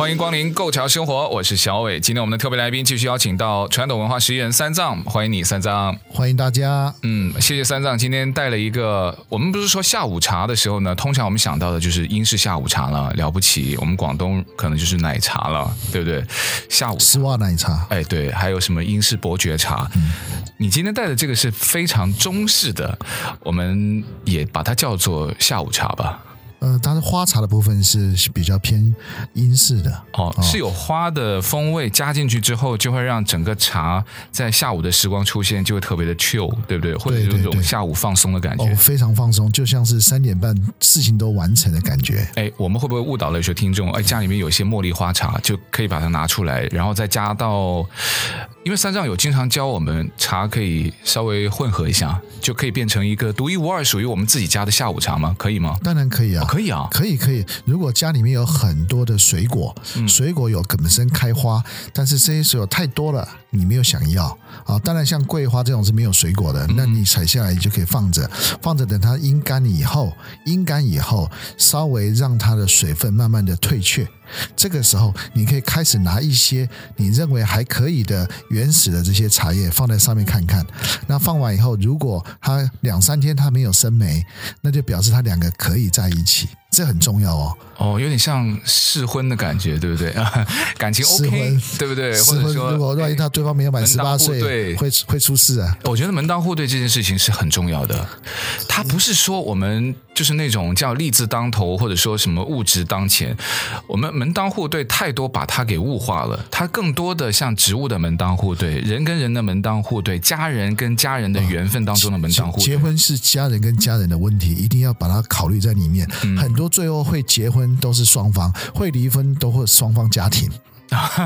欢迎光临构桥生活，我是小伟。今天我们的特别来宾继续邀请到传统文化实验人三藏，欢迎你三藏，欢迎大家。嗯，谢谢三藏今天带了一个。我们不是说下午茶的时候呢，通常我们想到的就是英式下午茶了，了不起。我们广东可能就是奶茶了，对不对？下午丝袜奶茶，哎，对，还有什么英式伯爵茶？嗯，你今天带的这个是非常中式的，我们也把它叫做下午茶吧。呃，它的花茶的部分是比较偏英式的哦，是有花的风味加进去之后，就会让整个茶在下午的时光出现，就会特别的 chill，对不对？或者有一种下午放松的感觉，哦，非常放松，就像是三点半事情都完成的感觉。哎，我们会不会误导了一些听众？哎，家里面有一些茉莉花茶，就可以把它拿出来，然后再加到。因为三藏有经常教我们茶可以稍微混合一下，就可以变成一个独一无二属于我们自己家的下午茶吗？可以吗？当然可以啊，哦、可以啊，可以可以。如果家里面有很多的水果，嗯、水果有本身开花，但是这些水果太多了，你没有想要啊。当然像桂花这种是没有水果的，那你采下来你就可以放着，放着等它阴干以后，阴干以后稍微让它的水分慢慢的退却。这个时候，你可以开始拿一些你认为还可以的原始的这些茶叶放在上面看看。那放完以后，如果它两三天它没有生霉，那就表示它两个可以在一起。这很重要哦。哦，有点像试婚的感觉，对不对？感情 OK，婚对不对？或者说，如果万一他对方没有满十八岁，对，会会出事啊。我觉得门当户对这件事情是很重要的。他不是说我们就是那种叫利字当头，或者说什么物质当前。我们门当户对太多，把它给物化了。它更多的像植物的门当户对，人跟人的门当户对，家人跟家人的缘分当中的门当户对。结婚是家人跟家人的问题，一定要把它考虑在里面。嗯、很多最后会结婚都是双方。会离婚都会双方家庭，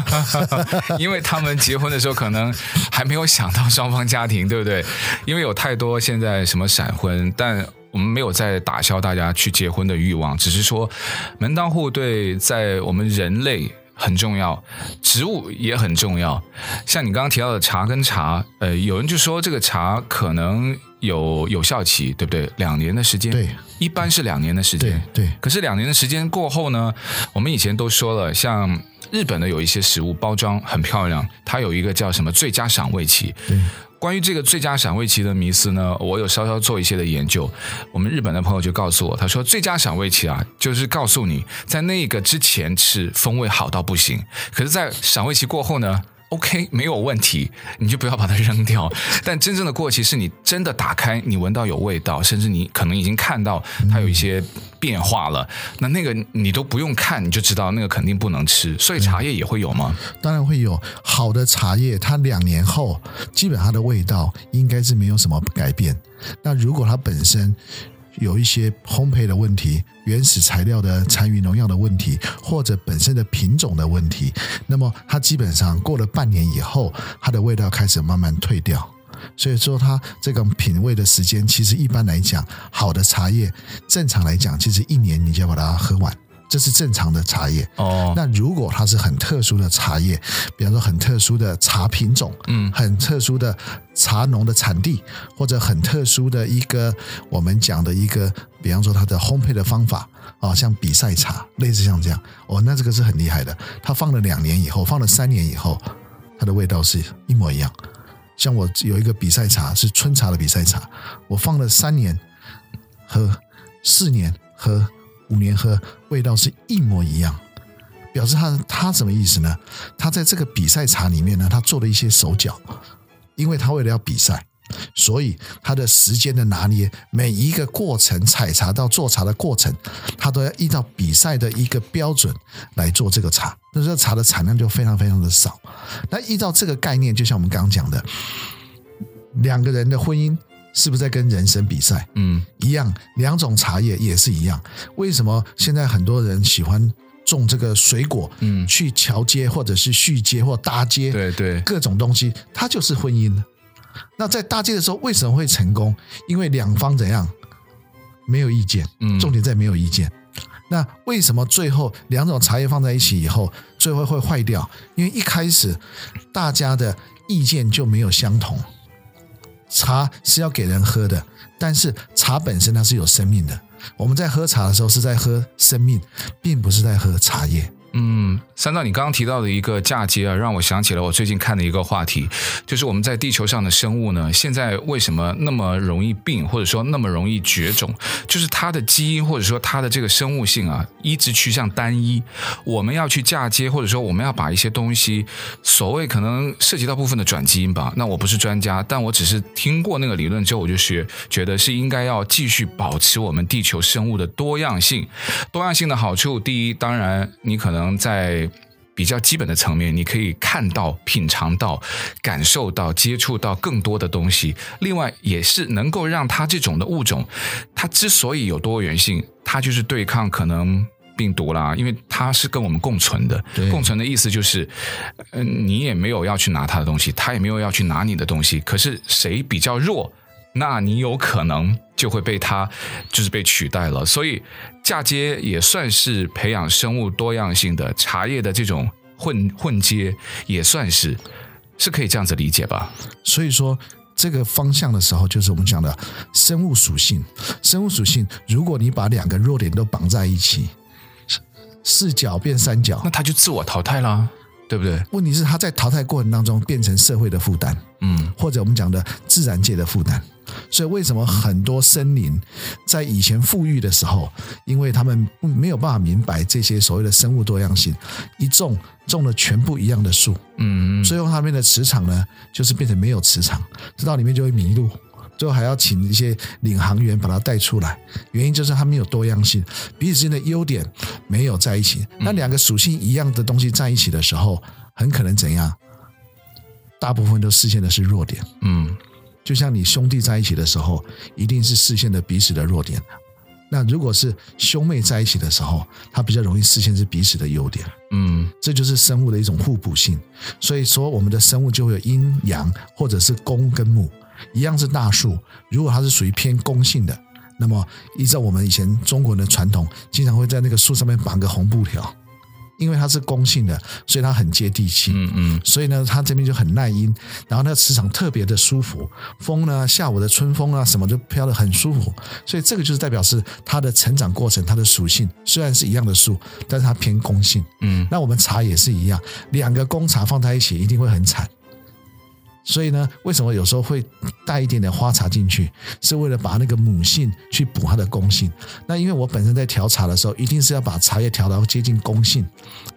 因为他们结婚的时候可能还没有想到双方家庭，对不对？因为有太多现在什么闪婚，但我们没有在打消大家去结婚的欲望，只是说门当户对在我们人类很重要，植物也很重要。像你刚刚提到的茶跟茶，呃，有人就说这个茶可能。有有效期，对不对？两年的时间，对，一般是两年的时间，对。对，可是两年的时间过后呢？我们以前都说了，像日本的有一些食物包装很漂亮，它有一个叫什么最佳赏味期。对。关于这个最佳赏味期的迷思呢，我有稍稍做一些的研究。我们日本的朋友就告诉我，他说最佳赏味期啊，就是告诉你在那个之前吃风味好到不行，可是，在赏味期过后呢？OK，没有问题，你就不要把它扔掉。但真正的过期是你真的打开，你闻到有味道，甚至你可能已经看到它有一些变化了。那那个你都不用看，你就知道那个肯定不能吃。所以茶叶也会有吗？当然会有。好的茶叶，它两年后基本它的味道应该是没有什么改变。那如果它本身，有一些烘焙的问题、原始材料的残余农药的问题，或者本身的品种的问题，那么它基本上过了半年以后，它的味道开始慢慢退掉。所以说，它这个品味的时间，其实一般来讲，好的茶叶，正常来讲，其实一年你就要把它喝完。这是正常的茶叶哦。那如果它是很特殊的茶叶，比方说很特殊的茶品种，嗯，很特殊的茶农的产地，或者很特殊的一个我们讲的一个，比方说它的烘焙的方法啊，像比赛茶，类似像这样哦，那这个是很厉害的。它放了两年以后，放了三年以后，它的味道是一模一样。像我有一个比赛茶是春茶的比赛茶，我放了三年喝，四年喝。五年喝味道是一模一样，表示他他什么意思呢？他在这个比赛茶里面呢，他做了一些手脚，因为他为了要比赛，所以他的时间的拿捏，每一个过程采茶到做茶的过程，他都要依照比赛的一个标准来做这个茶，那这茶的产量就非常非常的少。那依照这个概念，就像我们刚刚讲的，两个人的婚姻。是不是在跟人生比赛？嗯，一样，两种茶叶也是一样。为什么现在很多人喜欢种这个水果？嗯，去桥接或者是续接或搭接，对对，各种东西，它就是婚姻。那在搭接的时候，为什么会成功？因为两方怎样？没有意见。嗯，重点在没有意见。那为什么最后两种茶叶放在一起以后，最后会坏掉？因为一开始大家的意见就没有相同。茶是要给人喝的，但是茶本身它是有生命的。我们在喝茶的时候是在喝生命，并不是在喝茶叶。嗯，三道，你刚刚提到的一个嫁接啊，让我想起了我最近看的一个话题，就是我们在地球上的生物呢，现在为什么那么容易病，或者说那么容易绝种？就是它的基因或者说它的这个生物性啊，一直趋向单一。我们要去嫁接，或者说我们要把一些东西，所谓可能涉及到部分的转基因吧。那我不是专家，但我只是听过那个理论之后，我就学觉得是应该要继续保持我们地球生物的多样性。多样性的好处，第一，当然你可能。能在比较基本的层面，你可以看到、品尝到、感受到、接触到更多的东西。另外，也是能够让它这种的物种，它之所以有多元性，它就是对抗可能病毒啦，因为它是跟我们共存的。共存的意思就是，嗯，你也没有要去拿它的东西，它也没有要去拿你的东西。可是谁比较弱？那你有可能就会被它就是被取代了，所以嫁接也算是培养生物多样性的茶叶的这种混混接，也算是是可以这样子理解吧。所以说这个方向的时候，就是我们讲的生物属性。生物属性，如果你把两个弱点都绑在一起，四角变三角，那它就自我淘汰了。对不对？问题是他在淘汰过程当中变成社会的负担，嗯，或者我们讲的自然界的负担。所以为什么很多森林在以前富裕的时候，因为他们没有办法明白这些所谓的生物多样性，一种种了全部一样的树，嗯，最后他们的磁场呢，就是变成没有磁场，直到里面就会迷路。最后还要请一些领航员把它带出来，原因就是它没有多样性，彼此之间的优点没有在一起。那两个属性一样的东西在一起的时候，很可能怎样？大部分都视线的是弱点。嗯，就像你兄弟在一起的时候，一定是视线的彼此的弱点。那如果是兄妹在一起的时候，他比较容易视线是彼此的优点。嗯，这就是生物的一种互补性。所以说，我们的生物就会有阴阳，或者是公跟母。一样是大树，如果它是属于偏公性的，那么依照我们以前中国人的传统，经常会在那个树上面绑个红布条，因为它是公性的，所以它很接地气。嗯嗯，所以呢，它这边就很耐阴，然后那个磁场特别的舒服，风呢，下午的春风啊，什么就飘得很舒服。所以这个就是代表是它的成长过程，它的属性虽然是一样的树，但是它偏公性。嗯，那我们茶也是一样，两个公茶放在一起一定会很惨。所以呢，为什么有时候会带一点点花茶进去，是为了把那个母性去补它的公性。那因为我本身在调茶的时候，一定是要把茶叶调到接近公性，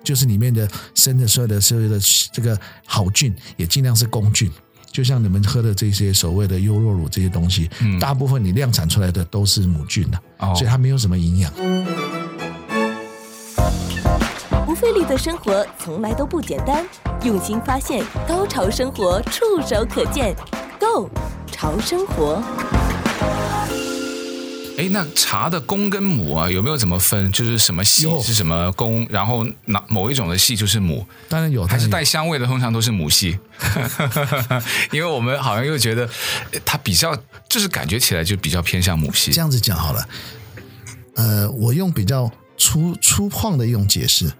就是里面的生的所有的所有的这个好菌也尽量是公菌。就像你们喝的这些所谓的优酪乳这些东西，嗯，大部分你量产出来的都是母菌的，哦，所以它没有什么营养。费力的生活从来都不简单，用心发现，高潮生活触手可见 Go 潮生活。哎，那茶的公跟母啊，有没有怎么分？就是什么系是什么公，然后哪某一种的系就是母？当然有，还是带香味的，通常都是母系。因为我们好像又觉得它比较，就是感觉起来就比较偏向母系。这样子讲好了，呃，我用比较。粗粗犷的一种解释，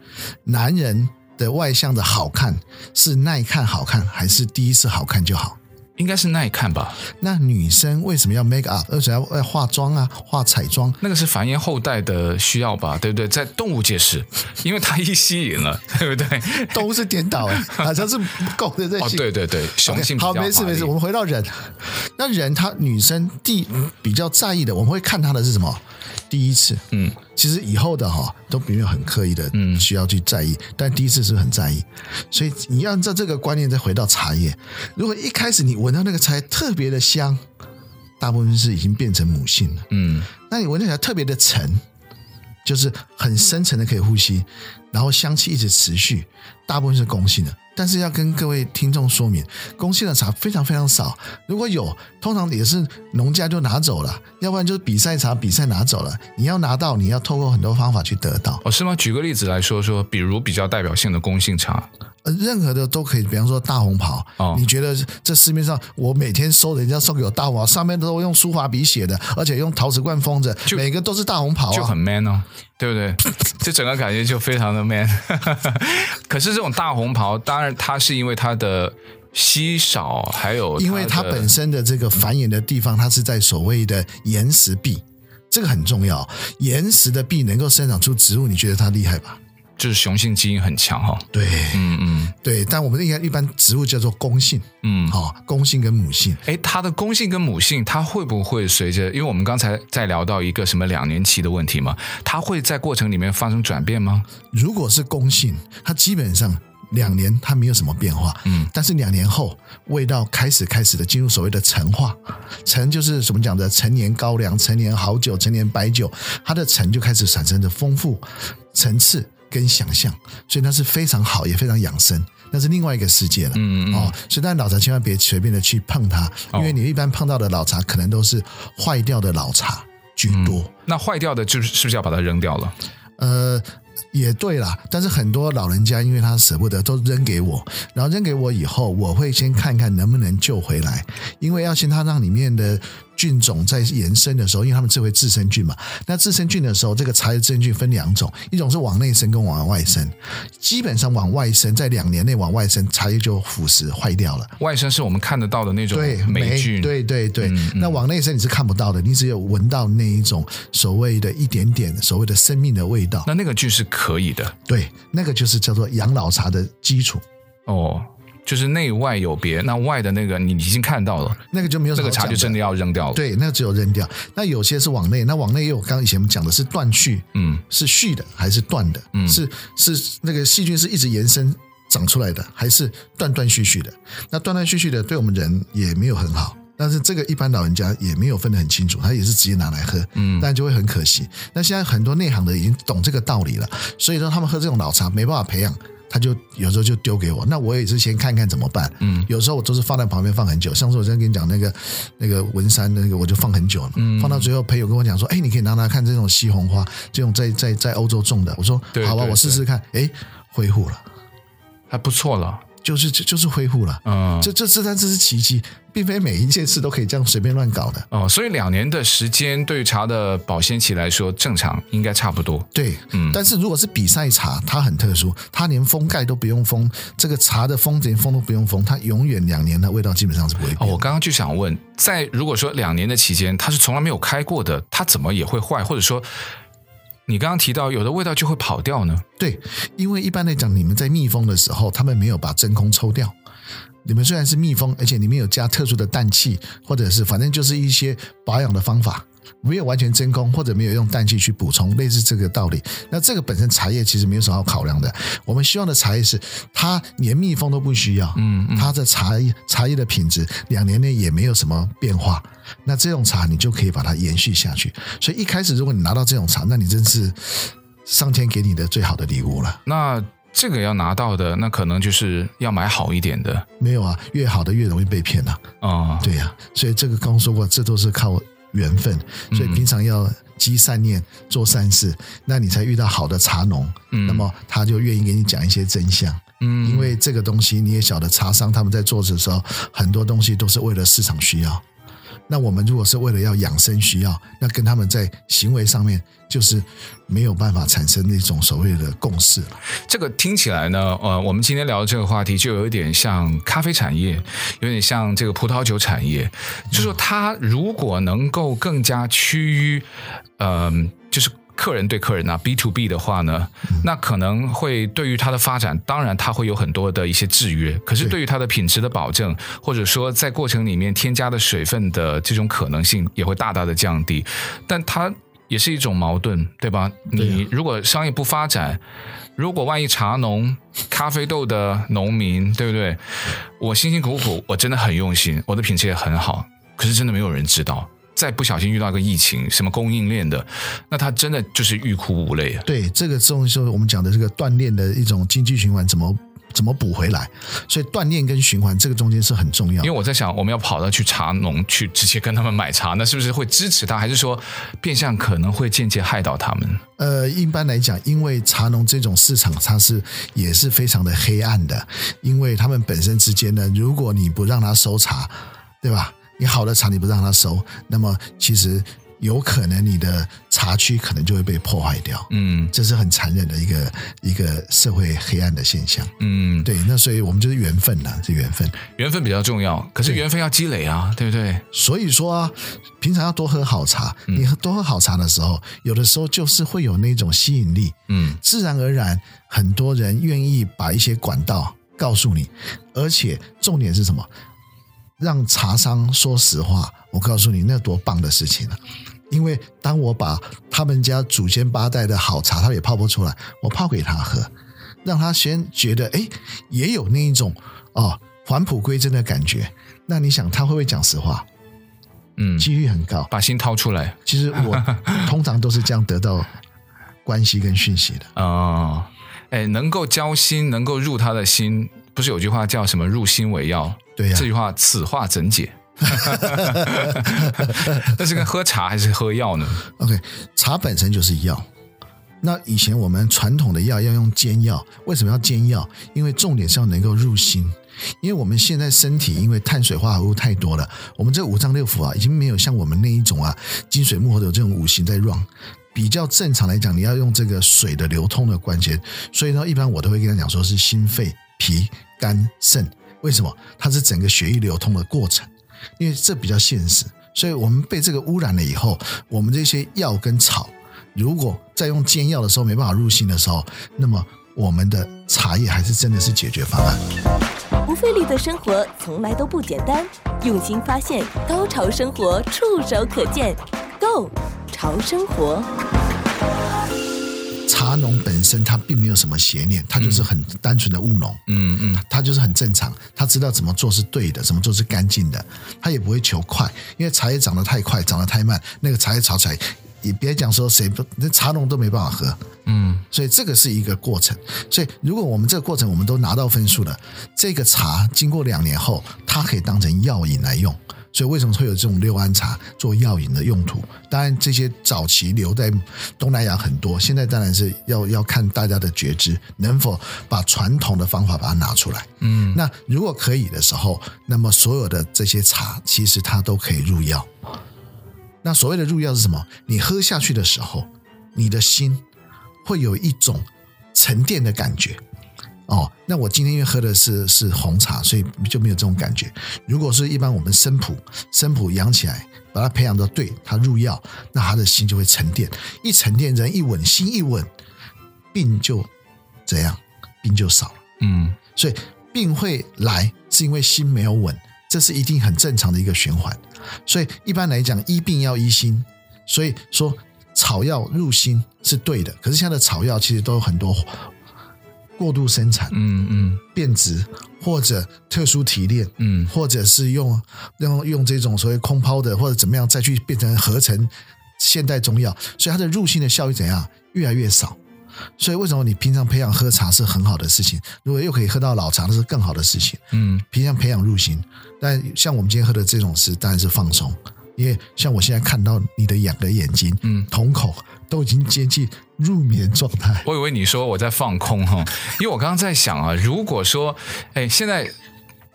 男人的外向的好看是耐看好看，还是第一次好看就好？应该是耐看吧。那女生为什么要 make up，而且要要化妆啊，化彩妆？那个是繁衍后代的需要吧，对不对？在动物界是，因为它一吸引了，对不对？动物是颠倒，好像是不够的这些。哦，对对对，雄性比较。好，没事没事，我们回到人。那人他女生第比较在意的，我们会看他的是什么？第一次，嗯，其实以后的哈都没有很刻意的需要去在意，嗯、但第一次是很在意，所以你要按照这个观念再回到茶叶。如果一开始你闻到那个茶叶特别的香，大部分是已经变成母性了，嗯，那你闻起来特别的沉，就是很深沉的可以呼吸，然后香气一直持续，大部分是公性的。但是要跟各位听众说明，公信的茶非常非常少。如果有，通常也是农家就拿走了，要不然就是比赛茶比赛拿走了。你要拿到，你要透过很多方法去得到。哦，是吗？举个例子来说说，比如比较代表性的公信茶。任何的都可以，比方说大红袍，哦、你觉得这市面上我每天收人家送给我大红袍，上面都用书法笔写的，而且用陶瓷罐封着，每个都是大红袍，啊，就很 man 哦，对不对？这整个感觉就非常的 man。可是这种大红袍，当然它是因为它的稀少，还有因为它本身的这个繁衍的地方，它是在所谓的岩石壁，这个很重要。岩石的壁能够生长出植物，你觉得它厉害吧？就是雄性基因很强哈，对，嗯嗯，对，但我们应该一般植物叫做公性，嗯，好，公性跟母性，哎，它的公性跟母性，它会不会随着？因为我们刚才在聊到一个什么两年期的问题嘛，它会在过程里面发生转变吗？如果是公性，它基本上两年它没有什么变化，嗯，但是两年后味道开始开始的进入所谓的陈化，陈就是什么讲的陈年高粱、陈年好酒、陈年白酒，它的陈就开始产生的丰富层次。跟想象，所以那是非常好，也非常养生，那是另外一个世界了。嗯嗯哦，所以但老茶千万别随便的去碰它，因为你一般碰到的老茶可能都是坏掉的老茶居多。嗯、那坏掉的，就是是不是要把它扔掉了？呃，也对啦，但是很多老人家因为他舍不得，都扔给我，然后扔给我以后，我会先看看能不能救回来，因为要先它让里面的。菌种在延伸的时候，因为它们这回自生菌嘛，那自生菌的时候，这个茶叶自生菌分两种，一种是往内生跟往外生。基本上往外生，在两年内往外生，茶叶就腐蚀坏掉了。外生是我们看得到的那种霉菌，对对对。那往内生你是看不到的，你只有闻到那一种所谓的一点点所谓的生命的味道。那那个菌是可以的，对，那个就是叫做养老茶的基础哦。就是内外有别，那外的那个你已经看到了，那个就没有。这个茶就真的要扔掉了。对，那个只有扔掉。那有些是往内，那往内又刚刚以前我们讲的是断续，嗯，是续的还是断的？嗯，是是那个细菌是一直延伸长出来的，还是断断续续的？那断断续续的对我们人也没有很好，但是这个一般老人家也没有分得很清楚，他也是直接拿来喝，嗯，但就会很可惜。那现在很多内行的已经懂这个道理了，所以说他们喝这种老茶没办法培养。他就有时候就丢给我，那我也是先看看怎么办。嗯，有时候我都是放在旁边放很久。上次我之前跟你讲那个那个文山的那个，我就放很久了。嗯，放到最后，朋友跟我讲说：“哎，你可以拿拿看这种西红花，这种在在在欧洲种的。”我说：“好吧，我试试看。”哎，恢复了，还不错了。就是就就是恢复了，嗯，这这这但这是奇迹，并非每一件事都可以这样随便乱搞的哦。所以两年的时间对于茶的保鲜期来说，正常应该差不多。对，嗯。但是如果是比赛茶，它很特殊，它连封盖都不用封，这个茶的封连封都不用封，它永远两年的味道基本上是不会变。哦，我刚刚就想问，在如果说两年的期间，它是从来没有开过的，它怎么也会坏，或者说？你刚刚提到有的味道就会跑掉呢？对，因为一般来讲，你们在密封的时候，他们没有把真空抽掉。你们虽然是密封，而且里面有加特殊的氮气，或者是反正就是一些保养的方法。没有完全真空，或者没有用氮气去补充，类似这个道理。那这个本身茶叶其实没有什么好考量的。我们希望的茶叶是它连密封都不需要，嗯，它的茶叶茶叶的品质两年内也没有什么变化。那这种茶你就可以把它延续下去。所以一开始如果你拿到这种茶，那你真是上天给你的最好的礼物了。那这个要拿到的，那可能就是要买好一点的。没有啊，越好的越容易被骗呐。啊，对呀。所以这个刚刚说过，这都是靠。缘分，所以平常要积善念，做善事，那你才遇到好的茶农，那么他就愿意给你讲一些真相。嗯，因为这个东西你也晓得，茶商他们在做的时候，很多东西都是为了市场需要。那我们如果是为了要养生需要，那跟他们在行为上面就是没有办法产生那种所谓的共识。这个听起来呢，呃，我们今天聊的这个话题就有一点像咖啡产业，有点像这个葡萄酒产业，就是说它如果能够更加趋于，嗯、呃，就是。客人对客人啊，B to B 的话呢，那可能会对于它的发展，当然它会有很多的一些制约。可是对于它的品质的保证，或者说在过程里面添加的水分的这种可能性，也会大大的降低。但它也是一种矛盾，对吧？你如果商业不发展，如果万一茶农、咖啡豆的农民，对不对？我辛辛苦苦，我真的很用心，我的品质也很好，可是真的没有人知道。再不小心遇到一个疫情，什么供应链的，那他真的就是欲哭无泪啊！对，这个中就是我们讲的这个锻炼的一种经济循环，怎么怎么补回来？所以锻炼跟循环这个中间是很重要。因为我在想，我们要跑到去茶农去直接跟他们买茶，那是不是会支持他，还是说变相可能会间接害到他们？呃，一般来讲，因为茶农这种市场它是也是非常的黑暗的，因为他们本身之间呢，如果你不让他收茶，对吧？你好的茶你不让它收，那么其实有可能你的茶区可能就会被破坏掉。嗯，这是很残忍的一个一个社会黑暗的现象。嗯，对，那所以我们就是缘分呐，是缘分，缘分比较重要。可是缘分要积累啊，对，对不对？所以说啊，平常要多喝好茶。你多喝好茶的时候，有的时候就是会有那种吸引力。嗯，自然而然，很多人愿意把一些管道告诉你，而且重点是什么？让茶商说实话，我告诉你，那多棒的事情啊！因为当我把他们家祖先八代的好茶，他也泡不出来，我泡给他喝，让他先觉得，哎，也有那一种哦返璞归真的感觉。那你想，他会不会讲实话？嗯，几率很高，把心掏出来。其实我 通常都是这样得到关系跟讯息的。哦，哎，能够交心，能够入他的心，不是有句话叫什么“入心为药”？对呀、啊，这句话此话怎解？那是跟喝茶还是喝药呢？OK，茶本身就是药。那以前我们传统的药要用煎药，为什么要煎药？因为重点是要能够入心。因为我们现在身体因为碳水化合物太多了，我们这五脏六腑啊，已经没有像我们那一种啊金水木火土这种五行在 run。比较正常来讲，你要用这个水的流通的关键。所以呢，一般我都会跟他讲说是心肺脾肝肾。为什么？它是整个血液流通的过程，因为这比较现实，所以我们被这个污染了以后，我们这些药跟草，如果在用煎药的时候没办法入心的时候，那么我们的茶叶还是真的是解决方案。不费力的生活从来都不简单，用心发现，高潮生活触手可见，Go 潮生活。茶农本身他并没有什么邪念，他就是很单纯的务农，嗯嗯，他就是很正常，他知道怎么做是对的，怎么做是干净的，他也不会求快，因为茶叶长得太快，长得太慢，那个茶叶炒起来，也别讲说谁不，那茶农都没办法喝，嗯，所以这个是一个过程，所以如果我们这个过程我们都拿到分数了，这个茶经过两年后，它可以当成药引来用。所以为什么会有这种六安茶做药引的用途？当然，这些早期留在东南亚很多，现在当然是要要看大家的觉知，能否把传统的方法把它拿出来。嗯，那如果可以的时候，那么所有的这些茶其实它都可以入药。那所谓的入药是什么？你喝下去的时候，你的心会有一种沉淀的感觉。哦，那我今天因为喝的是是红茶，所以就没有这种感觉。如果是一般我们生普生普养起来，把它培养到对，它入药，那他的心就会沉淀。一沉淀，人一稳，心一稳，病就怎样？病就少了。嗯，所以病会来，是因为心没有稳，这是一定很正常的一个循环。所以一般来讲，医病要医心。所以说草药入心是对的，可是现在的草药其实都有很多。过度生产，嗯嗯，变质或者特殊提炼，嗯，或者是用用用这种所谓空抛的或者怎么样再去变成合成现代中药，所以它的入心的效益怎样越来越少。所以为什么你平常培养喝茶是很好的事情？如果又可以喝到老茶，那是更好的事情。嗯，平常培养入心，但像我们今天喝的这种是当然是放松，因为像我现在看到你的两个眼睛，嗯，瞳孔都已经接近。入眠状态，我以为你说我在放空哈，因为我刚刚在想啊，如果说，哎，现在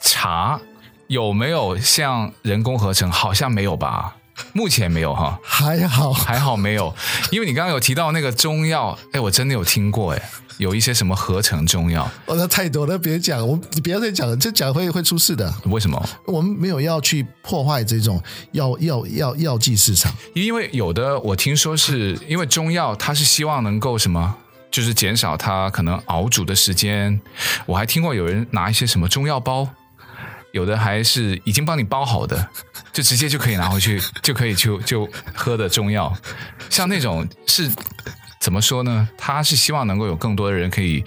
茶有没有像人工合成？好像没有吧，目前没有哈，还好还好没有，因为你刚刚有提到那个中药，哎，我真的有听过哎。有一些什么合成中药？哦，那太多了，别讲，我你不要再讲了，这讲会会出事的。为什么？我们没有要去破坏这种药药药药剂市场，因为有的我听说是因为中药，它是希望能够什么，就是减少它可能熬煮的时间。我还听过有人拿一些什么中药包，有的还是已经帮你包好的，就直接就可以拿回去，就可以就就喝的中药，像那种是。怎么说呢？他是希望能够有更多的人可以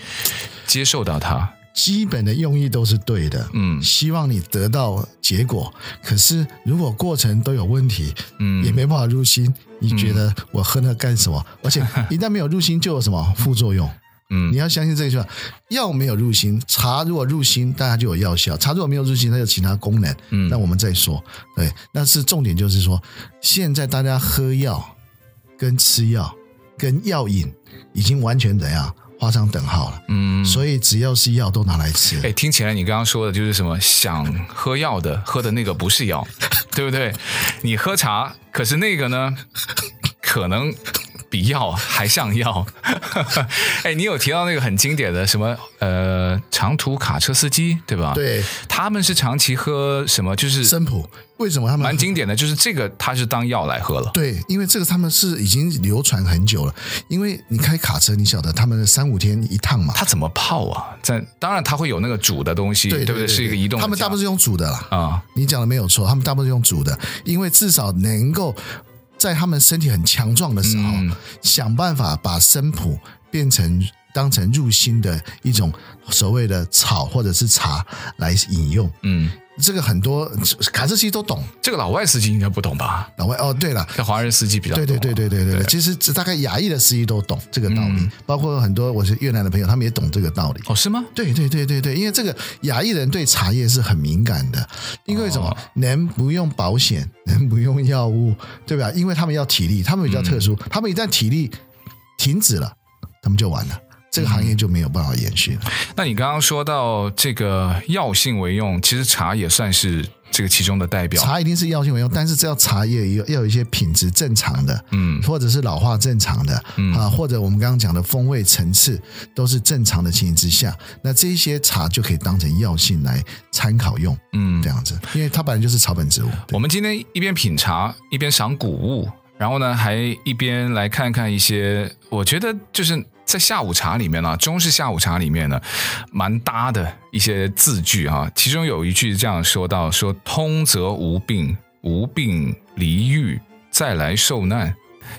接受到他，基本的用意都是对的，嗯，希望你得到结果。可是如果过程都有问题，嗯，也没办法入心。你觉得我喝那干什么？嗯、而且一旦没有入心，就有什么副作用？嗯，你要相信这句话：药没有入心，茶如果入心，大家就有药效；茶如果没有入心，它有其他功能。嗯，那我们再说。对，但是重点就是说，现在大家喝药跟吃药。跟药引已经完全怎样？画上等号了。嗯，所以只要是药都拿来吃。哎，听起来你刚刚说的就是什么？想喝药的喝的那个不是药，对不对？你喝茶，可是那个呢，可能。比药还像药，哎，你有提到那个很经典的什么呃长途卡车司机对吧？对，他们是长期喝什么？就是生普。为什么他们蛮经典的？就是这个，他是当药来喝了。对，因为这个他们是已经流传很久了。因为你开卡车，你晓得他们三五天一趟嘛？他怎么泡啊？在当然他会有那个煮的东西，对，对，不对？是一个移动。他们大部分是用煮的啦。啊、嗯，你讲的没有错，他们大部分是用煮的，因为至少能够。在他们身体很强壮的时候，嗯、想办法把生普变成当成入心的一种所谓的草或者是茶来饮用。嗯，这个很多卡车司机都懂，这个老外司机应该不懂吧？老外哦，对了，像华人司机比较懂。对对对对对对，对其实大概亚裔的司机都懂这个道理，嗯、包括很多我是越南的朋友，他们也懂这个道理。哦，是吗？对对对对对，因为这个亚裔人对茶叶是很敏感的，因为什么？哦、能不用保险？能不用药物，对吧？因为他们要体力，他们比较特殊，嗯、他们一旦体力停止了，他们就完了，这个行业就没有办法延续了。嗯、那你刚刚说到这个药性为用，其实茶也算是这个其中的代表。茶一定是药性为用，但是这要茶叶有要有一些品质正常的，嗯，或者是老化正常的，嗯啊，或者我们刚刚讲的风味层次都是正常的情形之下，那这些茶就可以当成药性来参考用，嗯，这样子，因为它本来就是草本植物。我们今天一边品茶一边赏古物，然后呢还一边来看看一些，我觉得就是。在下午茶里面呢，中式下午茶里面呢，蛮搭的一些字句啊。其中有一句这样说到：说通则无病，无病离欲，再来受难。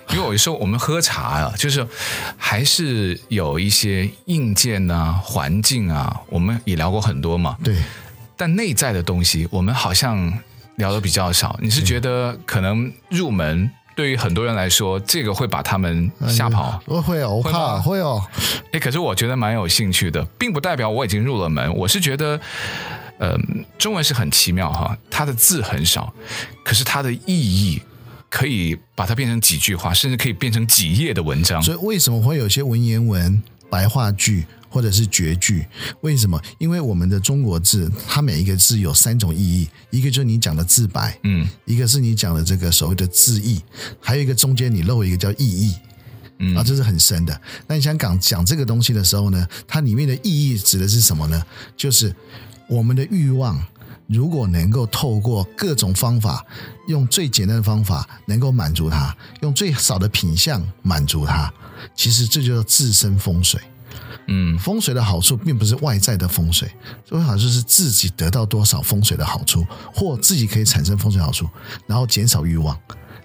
因为有时候我们喝茶啊，就是还是有一些硬件啊、环境啊，我们也聊过很多嘛。对。但内在的东西，我们好像聊的比较少。你是觉得可能入门？对于很多人来说，这个会把他们吓跑。我会哦，我怕会哦。哎，可是我觉得蛮有兴趣的，并不代表我已经入了门。我是觉得，嗯、呃，中文是很奇妙哈，它的字很少，可是它的意义可以把它变成几句话，甚至可以变成几页的文章。所以为什么会有些文言文、白话句？或者是绝句，为什么？因为我们的中国字，它每一个字有三种意义，一个就是你讲的字白，嗯，一个是你讲的这个所谓的字义，还有一个中间你漏一个叫意义，嗯，啊，这是很深的。那你想讲讲这个东西的时候呢，它里面的意义指的是什么呢？就是我们的欲望，如果能够透过各种方法，用最简单的方法能够满足它，用最少的品相满足它，其实这就叫自身风水。嗯，风水的好处并不是外在的风水，最好就是自己得到多少风水的好处，或自己可以产生风水好处，然后减少欲望，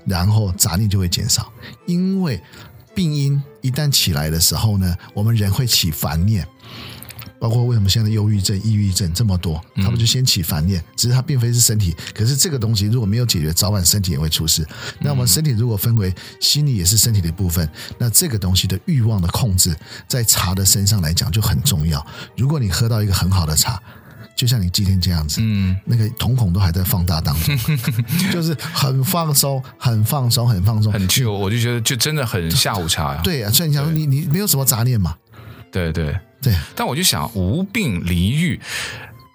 然后杂念就会减少。因为病因一旦起来的时候呢，我们人会起烦念。包括为什么现在忧郁症、抑郁症这么多，他们就先起烦念，只是它并非是身体，可是这个东西如果没有解决，早晚身体也会出事。那我们身体如果分为心理也是身体的一部分，那这个东西的欲望的控制，在茶的身上来讲就很重要。如果你喝到一个很好的茶，就像你今天这样子，嗯，那个瞳孔都还在放大当中，就是很放松、很放松、很放松，很 chill，我就觉得就真的很下午茶呀。对啊，所以你想说你你没有什么杂念嘛？对对。对，但我就想，无病离欲，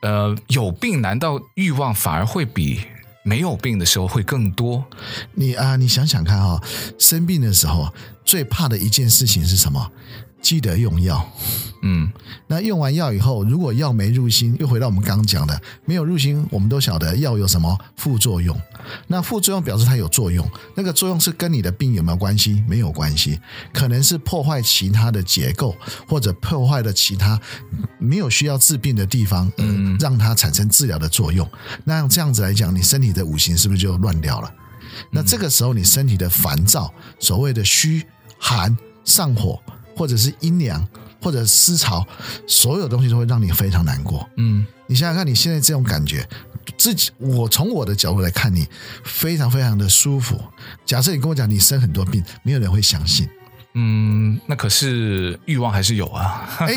呃，有病难道欲望反而会比没有病的时候会更多？你啊，你想想看啊、哦，生病的时候最怕的一件事情是什么？记得用药。嗯，那用完药以后，如果药没入心，又回到我们刚刚讲的，没有入心，我们都晓得药有什么副作用。那副作用表示它有作用，那个作用是跟你的病有没有关系？没有关系，可能是破坏其他的结构，或者破坏了其他没有需要治病的地方，嗯，让它产生治疗的作用。那这样子来讲，你身体的五行是不是就乱掉了？那这个时候，你身体的烦躁，所谓的虚寒上火，或者是阴凉。或者思潮，所有东西都会让你非常难过。嗯，你想想看，你现在这种感觉，自己我从我的角度来看你，非常非常的舒服。假设你跟我讲你生很多病，没有人会相信。嗯，那可是欲望还是有啊。哎，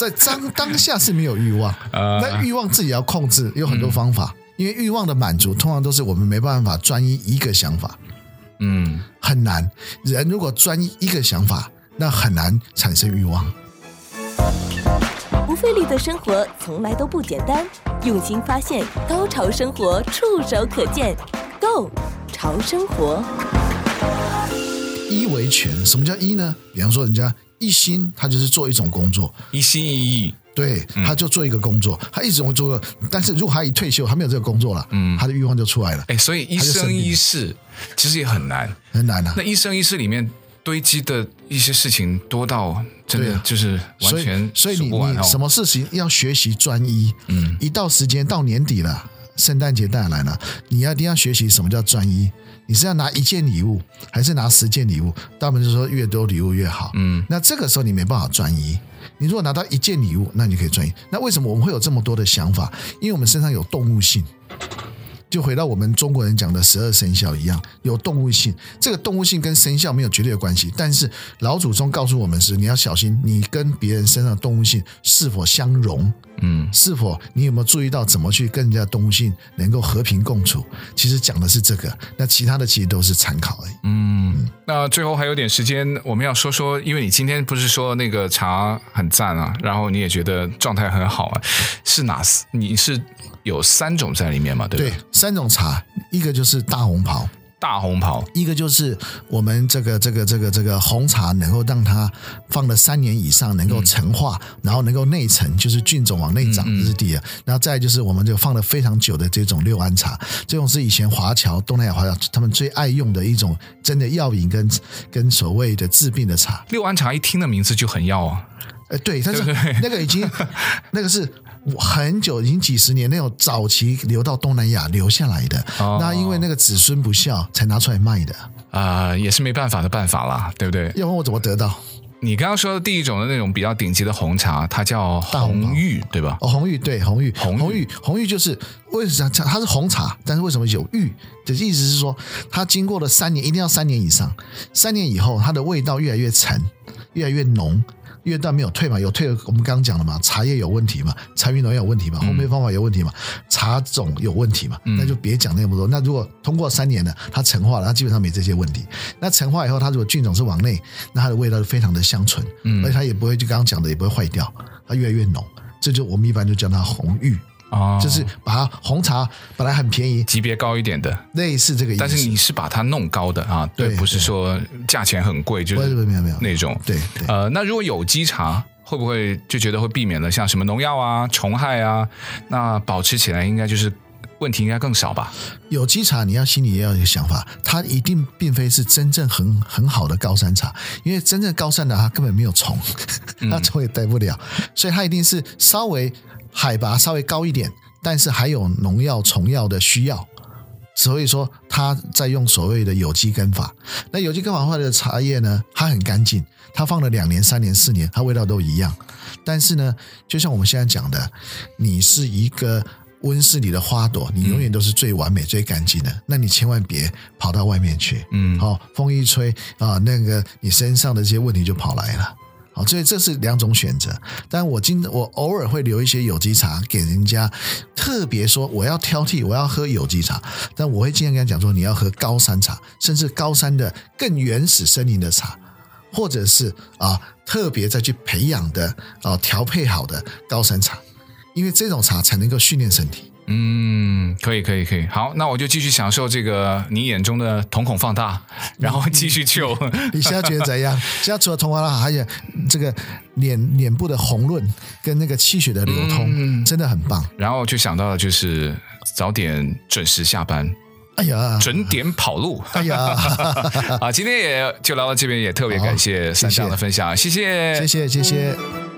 在当当下是没有欲望，那欲望自己要控制，有很多方法。嗯，因为欲望的满足，通常都是我们没办法专一一个想法。嗯，很难。人如果专一一个想法，那很难产生欲望。不费力的生活从来都不简单，用心发现，高潮生活触手可见 Go 潮生活，一维权。什么叫一呢？比方说，人家一心，他就是做一种工作，一心一意。对，他就做一个工作，嗯、他一直会做。但是如果他一退休，他没有这个工作了，嗯，他的欲望就出来了。哎，所以一生一世其实也很难，很难啊。那一生一世里面堆积的一些事情多到真的就是完全所以，你你什么事情要学习专一？嗯，一到时间到年底了，圣诞节带来了，你要一定要学习什么叫专一。你是要拿一件礼物，还是拿十件礼物？大部分就是说越多礼物越好。嗯，那这个时候你没办法专一。你如果拿到一件礼物，那你可以专一。那为什么我们会有这么多的想法？因为我们身上有动物性，就回到我们中国人讲的十二生肖一样，有动物性。这个动物性跟生肖没有绝对的关系，但是老祖宗告诉我们是，你要小心，你跟别人身上的动物性是否相融。嗯，是否你有没有注意到怎么去跟人家动物性能够和平共处？其实讲的是这个，那其他的其实都是参考而已。嗯，那最后还有点时间，我们要说说，因为你今天不是说那个茶很赞啊，然后你也觉得状态很好啊，是哪？你是有三种在里面嘛？对不对？三种茶，一个就是大红袍。大红袍，一个就是我们这个这个这个这个红茶，能够让它放了三年以上，能够陈化，嗯、然后能够内陈，就是菌种往内长，这是第二。然后再就是我们这个放了非常久的这种六安茶，这种是以前华侨东南亚华侨他们最爱用的一种真的药引跟跟所谓的治病的茶。六安茶一听的名字就很药啊，呃，对，但是那个已经那个是。很久，已经几十年那种早期流到东南亚留下来的，哦、那因为那个子孙不孝才拿出来卖的啊、呃，也是没办法的办法啦，对不对？要问我怎么得到？你刚刚说的第一种的那种比较顶级的红茶，它叫红玉，对吧？哦，红玉对，红玉，红玉，红玉就是为什么它是红茶，但是为什么有玉？的意思是说，它经过了三年，一定要三年以上，三年以后，它的味道越来越沉，越来越浓。越淡没有退嘛，有退，我们刚刚讲了嘛，茶叶有问题嘛，茶园农有问题嘛，烘焙方法有问题嘛，茶种有问题嘛，嗯、那就别讲那么多。那如果通过三年了，它陈化了，它基本上没这些问题。那陈化以后，它如果菌种是往内，那它的味道就非常的香醇，嗯，而且它也不会就刚刚讲的也不会坏掉，它越来越浓。这就我们一般就叫它红玉。哦，就是把它红茶本来很便宜，级别高一点的，类似这个意思。但是你是把它弄高的啊，对，不是说价钱很贵，就是没有没有那种。对，呃，那如果有机茶会不会就觉得会避免了像什么农药啊、虫害啊？那保持起来应该就是问题应该更少吧？有机茶你要心里也要有一个想法，它一定并非是真正很很好的高山茶，因为真正高山的它根本没有虫，它虫也待不了，所以它一定是稍微。海拔稍微高一点，但是还有农药、虫药的需要，所以说他在用所谓的有机耕法。那有机耕法的茶叶呢，它很干净，它放了两年、三年、四年，它味道都一样。但是呢，就像我们现在讲的，你是一个温室里的花朵，你永远都是最完美、嗯、最干净的，那你千万别跑到外面去。嗯，好，风一吹啊，那个你身上的这些问题就跑来了。好，所以这是两种选择。但我今我偶尔会留一些有机茶给人家，特别说我要挑剔，我要喝有机茶。但我会经常跟他讲说，你要喝高山茶，甚至高山的更原始森林的茶，或者是啊特别再去培养的啊调配好的高山茶，因为这种茶才能够训练身体。嗯，可以，可以，可以。好，那我就继续享受这个你眼中的瞳孔放大，然后继续救。你现在觉得怎样？现在除了瞳孔放大，还有这个脸脸部的红润跟那个气血的流通，嗯、真的很棒。然后就想到了，就是早点准时下班。哎呀，准点跑路。哎呀，啊，今天也就聊到这边，也特别感谢三香的分享，谢谢，谢谢，谢谢。